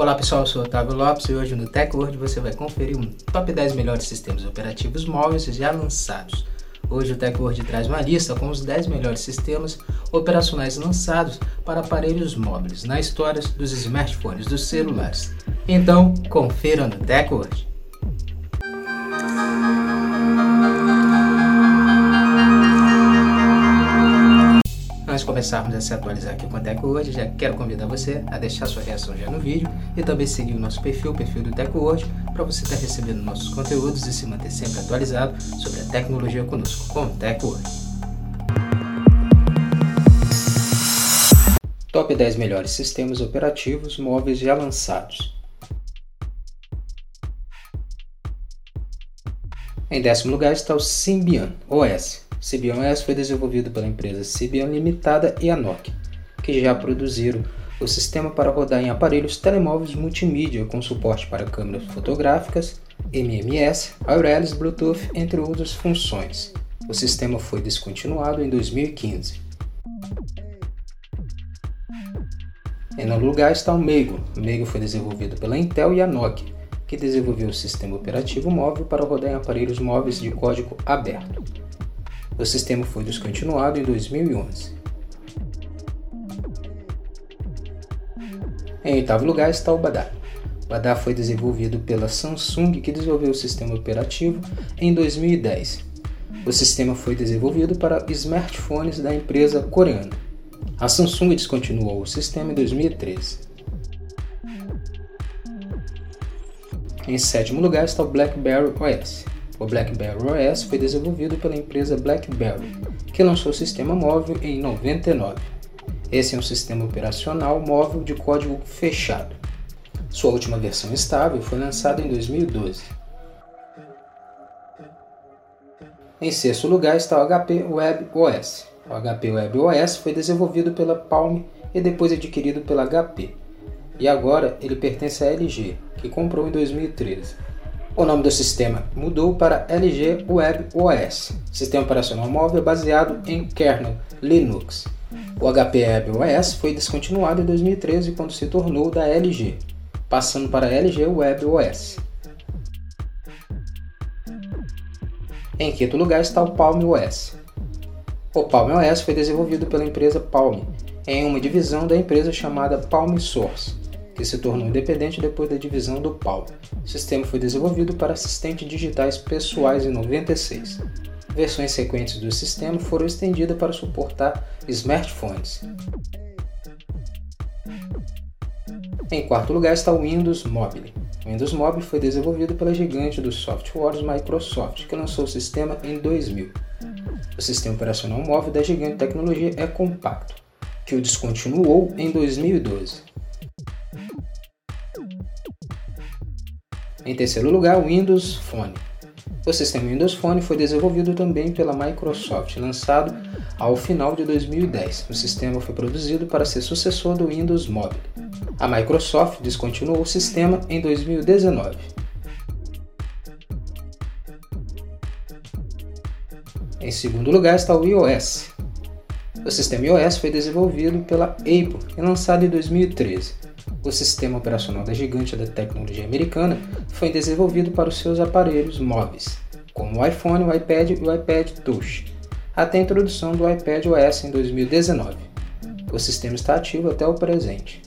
Olá pessoal, eu sou Otávio Lopes e hoje no TechWord você vai conferir um top 10 melhores sistemas operativos móveis já lançados. Hoje o TechWord traz uma lista com os 10 melhores sistemas operacionais lançados para aparelhos móveis na história dos smartphones, dos celulares. Então, confira no TechWord. Antes de começarmos a se atualizar aqui com a Teco hoje, já quero convidar você a deixar sua reação já no vídeo e também seguir o nosso perfil, o perfil do Teco hoje, para você estar recebendo nossos conteúdos e se manter sempre atualizado sobre a tecnologia conosco, com o Teco hoje. Top 10 melhores sistemas operativos móveis já lançados. Em décimo lugar está o Symbian OS, Symbian OS foi desenvolvido pela empresa Symbian Limitada e a Nokia, que já produziram o sistema para rodar em aparelhos telemóveis multimídia com suporte para câmeras fotográficas, MMS, wireless Bluetooth, entre outras funções. O sistema foi descontinuado em 2015. Em nono lugar está o Meigo. O Meigo foi desenvolvido pela Intel e a Nokia, que desenvolveu o sistema operativo móvel para rodar em aparelhos móveis de código aberto. O sistema foi descontinuado em 2011. Em oitavo lugar está o Badar. O Badar foi desenvolvido pela Samsung, que desenvolveu o sistema operativo em 2010. O sistema foi desenvolvido para smartphones da empresa coreana. A Samsung descontinuou o sistema em 2013. Em sétimo lugar está o BlackBerry OS. O BlackBerry OS foi desenvolvido pela empresa BlackBerry, que lançou o sistema móvel em 99. Esse é um sistema operacional móvel de código fechado. Sua última versão estável foi lançada em 2012. Em sexto lugar está o HP Web OS. O HP Web OS foi desenvolvido pela Palm e depois adquirido pela HP. E agora ele pertence à LG, que comprou em 2013. O nome do sistema mudou para LG Web OS, sistema operacional móvel baseado em kernel Linux. O HP Web OS foi descontinuado em 2013 quando se tornou da LG, passando para LG Web OS. Em quinto lugar está o Palm OS. O Palm OS foi desenvolvido pela empresa Palm, em uma divisão da empresa chamada Palm Source que se tornou independente depois da divisão do Palm. O sistema foi desenvolvido para assistentes digitais pessoais em 96. Versões sequentes do sistema foram estendidas para suportar smartphones. Em quarto lugar está o Windows Mobile. O Windows Mobile foi desenvolvido pela gigante dos softwares Microsoft, que lançou o sistema em 2000. O sistema operacional móvel da gigante tecnologia é compacto, que o descontinuou em 2012. Em terceiro lugar, o Windows Phone. O sistema Windows Phone foi desenvolvido também pela Microsoft, lançado ao final de 2010. O sistema foi produzido para ser sucessor do Windows Mobile. A Microsoft descontinuou o sistema em 2019. Em segundo lugar está o iOS. O sistema iOS foi desenvolvido pela Apple e lançado em 2013. O sistema operacional da gigante da tecnologia americana foi desenvolvido para os seus aparelhos móveis, como o iPhone, o iPad e o iPad Touch, até a introdução do iPad OS em 2019. O sistema está ativo até o presente.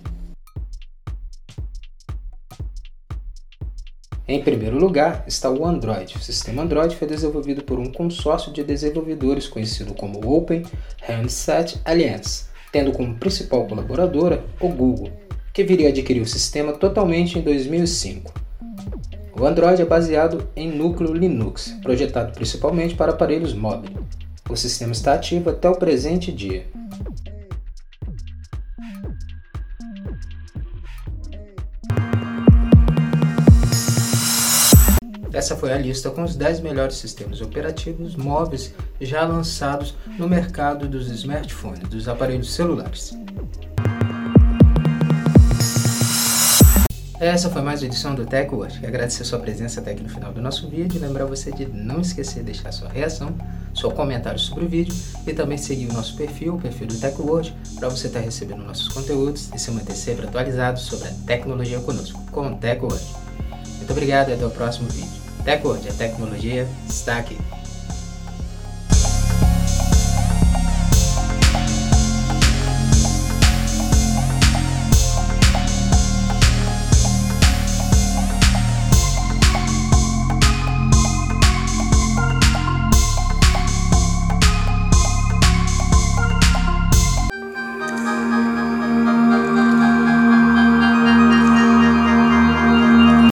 Em primeiro lugar está o Android. O sistema Android foi desenvolvido por um consórcio de desenvolvedores conhecido como Open Handset Alliance, tendo como principal colaboradora o Google, que viria a adquirir o sistema totalmente em 2005. O Android é baseado em núcleo Linux, projetado principalmente para aparelhos móveis. O sistema está ativo até o presente dia. Essa foi a lista com os 10 melhores sistemas operativos móveis já lançados no mercado dos smartphones, dos aparelhos celulares. Essa foi mais uma edição do Tech Word. Agradecer sua presença até aqui no final do nosso vídeo lembrar você de não esquecer de deixar sua reação, seu comentário sobre o vídeo e também seguir o nosso perfil, o perfil do Tech Word, para você estar recebendo nossos conteúdos e se manter sempre atualizado sobre a tecnologia conosco, com o Tech Word. Muito obrigado e até o próximo vídeo. TechWord, a tecnologia está aqui.